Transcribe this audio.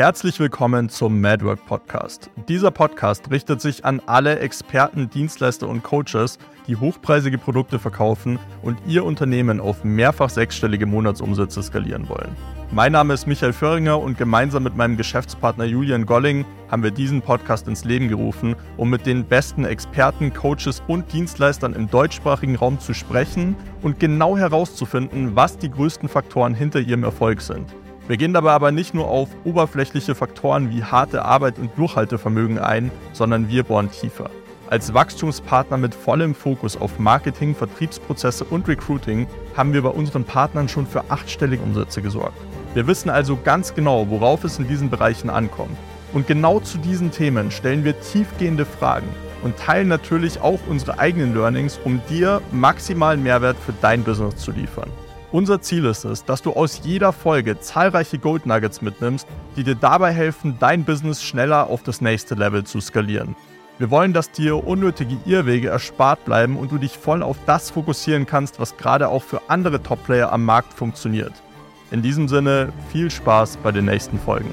Herzlich willkommen zum Madwork Podcast. Dieser Podcast richtet sich an alle Experten, Dienstleister und Coaches, die hochpreisige Produkte verkaufen und ihr Unternehmen auf mehrfach sechsstellige Monatsumsätze skalieren wollen. Mein Name ist Michael Föhringer und gemeinsam mit meinem Geschäftspartner Julian Golling haben wir diesen Podcast ins Leben gerufen, um mit den besten Experten, Coaches und Dienstleistern im deutschsprachigen Raum zu sprechen und genau herauszufinden, was die größten Faktoren hinter ihrem Erfolg sind. Wir gehen dabei aber nicht nur auf oberflächliche Faktoren wie harte Arbeit und Durchhaltevermögen ein, sondern wir bohren tiefer. Als Wachstumspartner mit vollem Fokus auf Marketing, Vertriebsprozesse und Recruiting haben wir bei unseren Partnern schon für achtstellige Umsätze gesorgt. Wir wissen also ganz genau, worauf es in diesen Bereichen ankommt. Und genau zu diesen Themen stellen wir tiefgehende Fragen und teilen natürlich auch unsere eigenen Learnings, um dir maximalen Mehrwert für dein Business zu liefern. Unser Ziel ist es, dass du aus jeder Folge zahlreiche Gold Nuggets mitnimmst, die dir dabei helfen, dein Business schneller auf das nächste Level zu skalieren. Wir wollen, dass dir unnötige Irrwege erspart bleiben und du dich voll auf das fokussieren kannst, was gerade auch für andere Top-Player am Markt funktioniert. In diesem Sinne viel Spaß bei den nächsten Folgen.